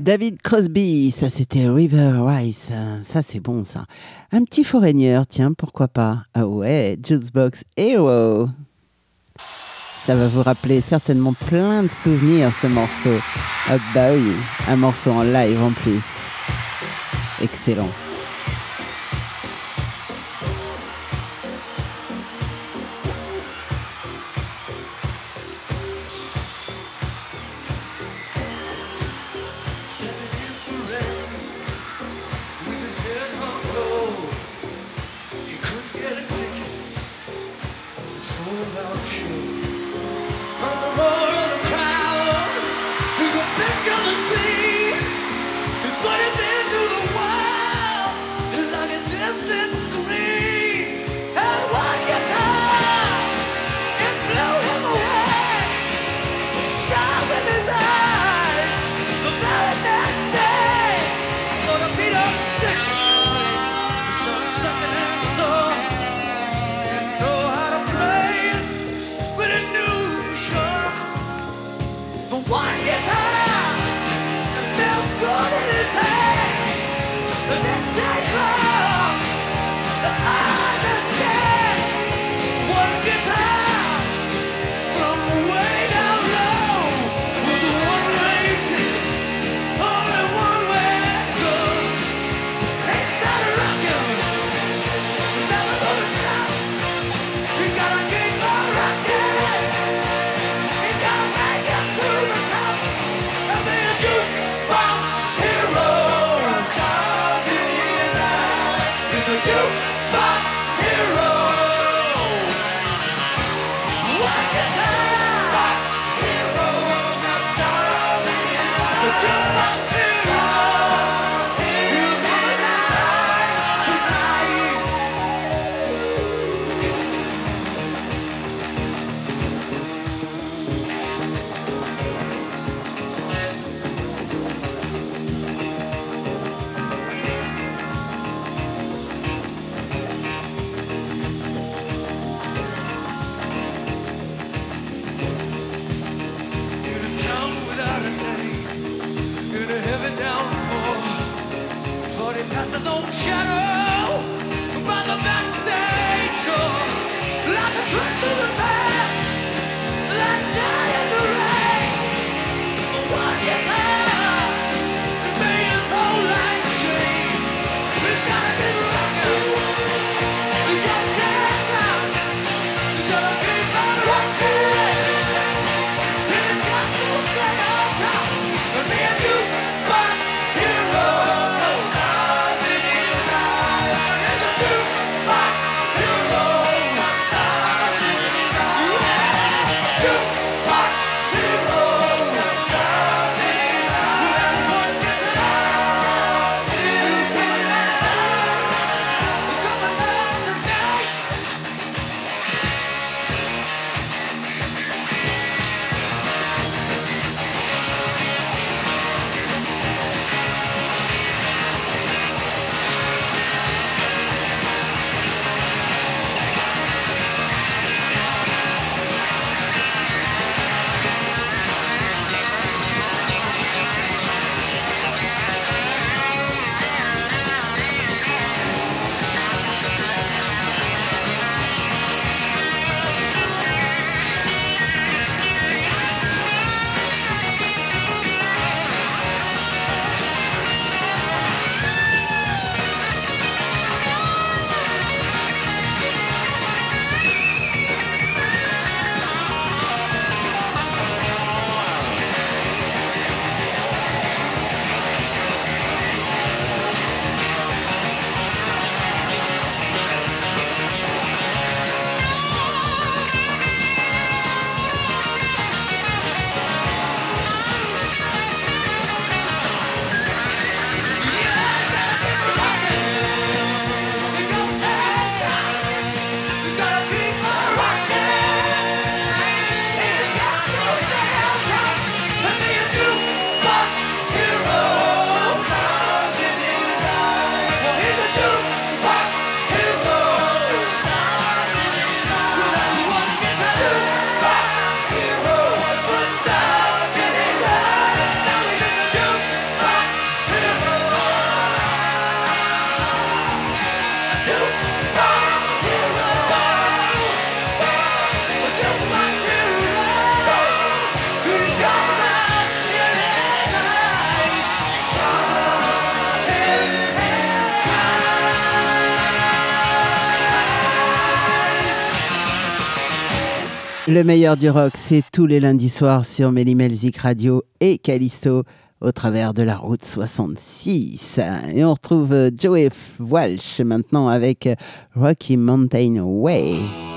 David Crosby, ça c'était River Rice, hein. ça c'est bon ça. Un petit Foreigner, tiens, pourquoi pas Ah ouais, Jukebox Hero. Ça va vous rappeler certainement plein de souvenirs ce morceau. Ah bah oui, un morceau en live en plus. Excellent. Le meilleur du rock, c'est tous les lundis soirs sur Mélimelzik Radio et Callisto au travers de la route 66. Et on retrouve euh, Joey Walsh maintenant avec euh, Rocky Mountain Way.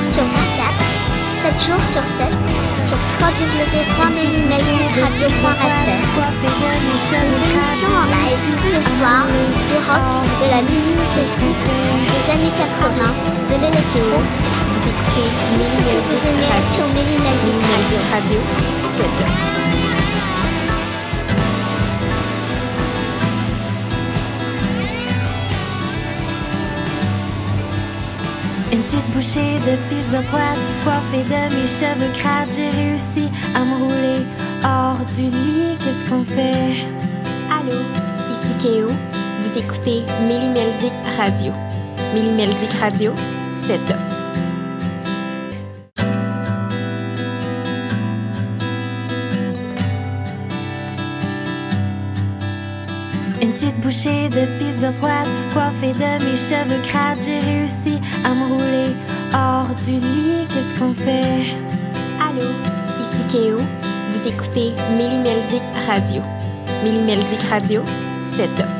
7 jours sur 7 sur www.mélimelzicradio.fr. Des émissions en live tous les soirs, du rock, de la musique celtique, des années 80, de l'électro. Vous écoutez Mélimelzic sur Mélimelzic Radio. 7 petite bouchée de pizza froide, coiffée de mes cheveux crades, j'ai réussi à me rouler hors du lit. Qu'est-ce qu'on fait? Allô, ici Kéo. Vous écoutez Mélimelzic Radio. Mélimelzic Radio, c'est top. De pizza froide, coiffée de mes cheveux crades, j'ai réussi à me rouler hors du lit. Qu'est-ce qu'on fait? Allô, ici Kéo. Vous écoutez Mélimelzic Radio. Mélimelzic Radio, c'est top.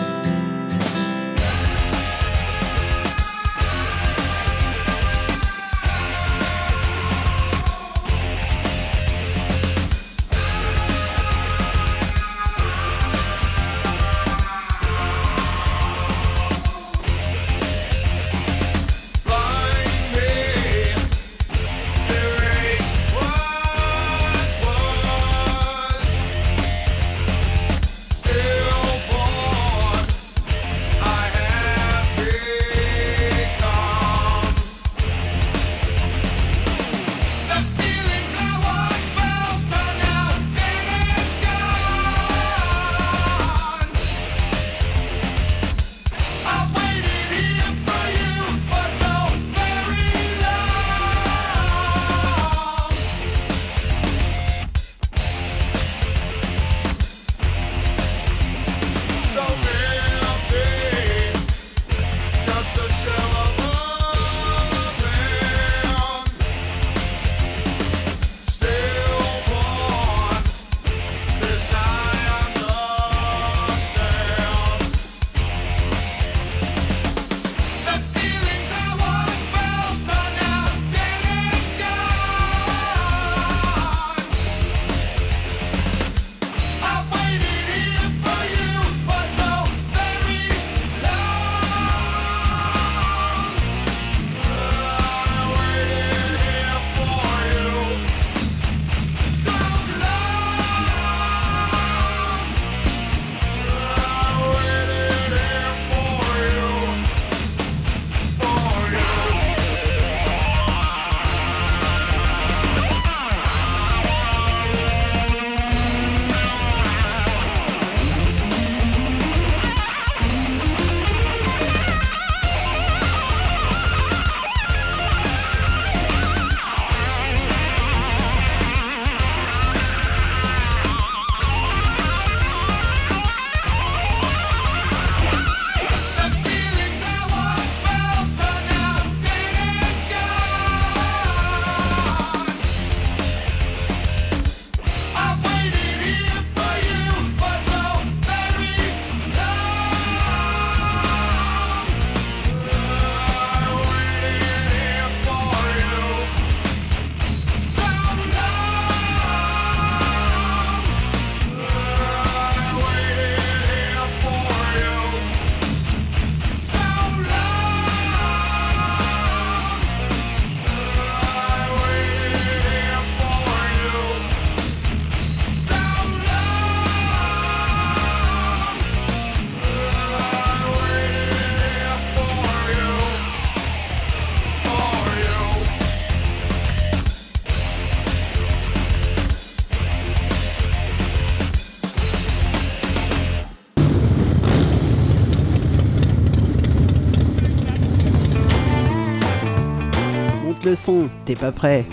T'es pas prêt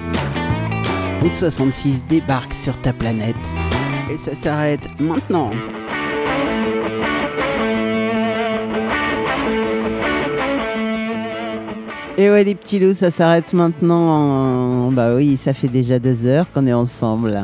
Route 66 débarque sur ta planète. Et ça s'arrête maintenant. Et ouais les petits loups, ça s'arrête maintenant. en- Bah oui, ça fait déjà deux heures qu'on est ensemble.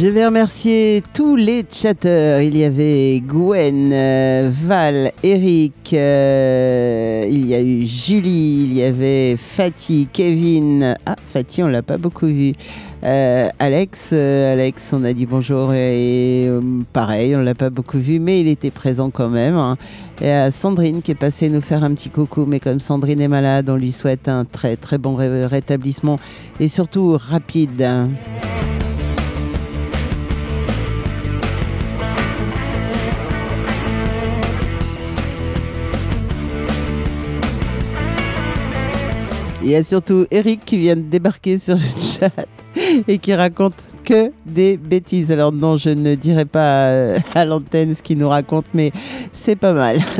Je vais remercier tous les chatteurs. Il y avait Gwen, euh, Val, Eric, euh, il y a eu Julie, il y avait Fatih, Kevin. Ah, Fatih, on l'a pas beaucoup vu. Euh, Alex, Alex, on a dit bonjour et, pareil, on l'a pas beaucoup vu, mais il était présent quand même. hein. Et à Sandrine qui est passée nous faire un petit coucou, mais comme Sandrine est malade, on lui souhaite un très très bon ré- rétablissement et surtout rapide. Il y a surtout Eric qui vient de débarquer sur le chat et qui raconte que des bêtises. Alors non, je ne dirai pas euh, à l'antenne ce qu'il nous raconte, mais c'est pas mal.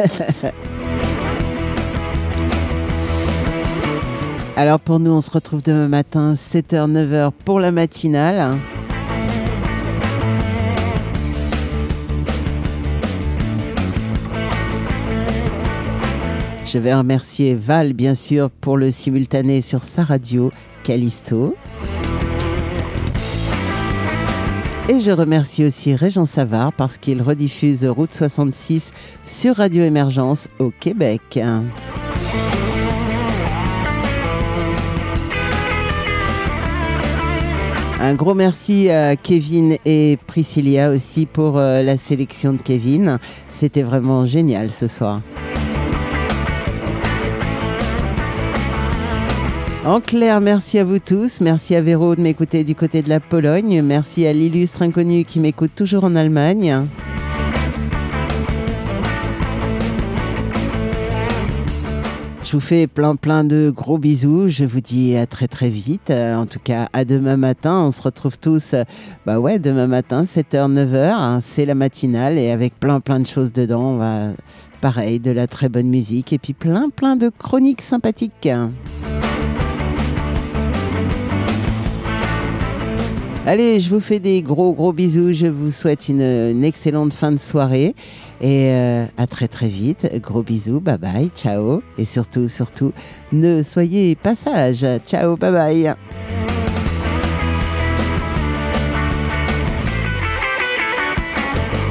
Alors pour nous, on se retrouve demain matin, 7h, 9h pour la matinale. Je vais remercier Val, bien sûr, pour le simultané sur sa radio, Callisto. Et je remercie aussi Régent Savard parce qu'il rediffuse Route 66 sur Radio Émergence au Québec. Un gros merci à Kevin et Priscilla aussi pour euh, la sélection de Kevin. C'était vraiment génial ce soir. En clair, merci à vous tous. Merci à Véro de m'écouter du côté de la Pologne. Merci à l'illustre inconnu qui m'écoute toujours en Allemagne. Je vous fais plein plein de gros bisous. Je vous dis à très très vite. En tout cas, à demain matin. On se retrouve tous, bah ouais, demain matin, 7h, 9h. hein, c'est la matinale et avec plein plein de choses dedans. Pareil, de la très bonne musique et puis plein plein de chroniques sympathiques. Allez, je vous fais des gros gros bisous. Je vous souhaite une, excellente fin de soirée et euh, à très très vite. Gros bisous, bye bye, ciao. Et surtout, surtout, ne soyez pas sages. Ciao, bye bye.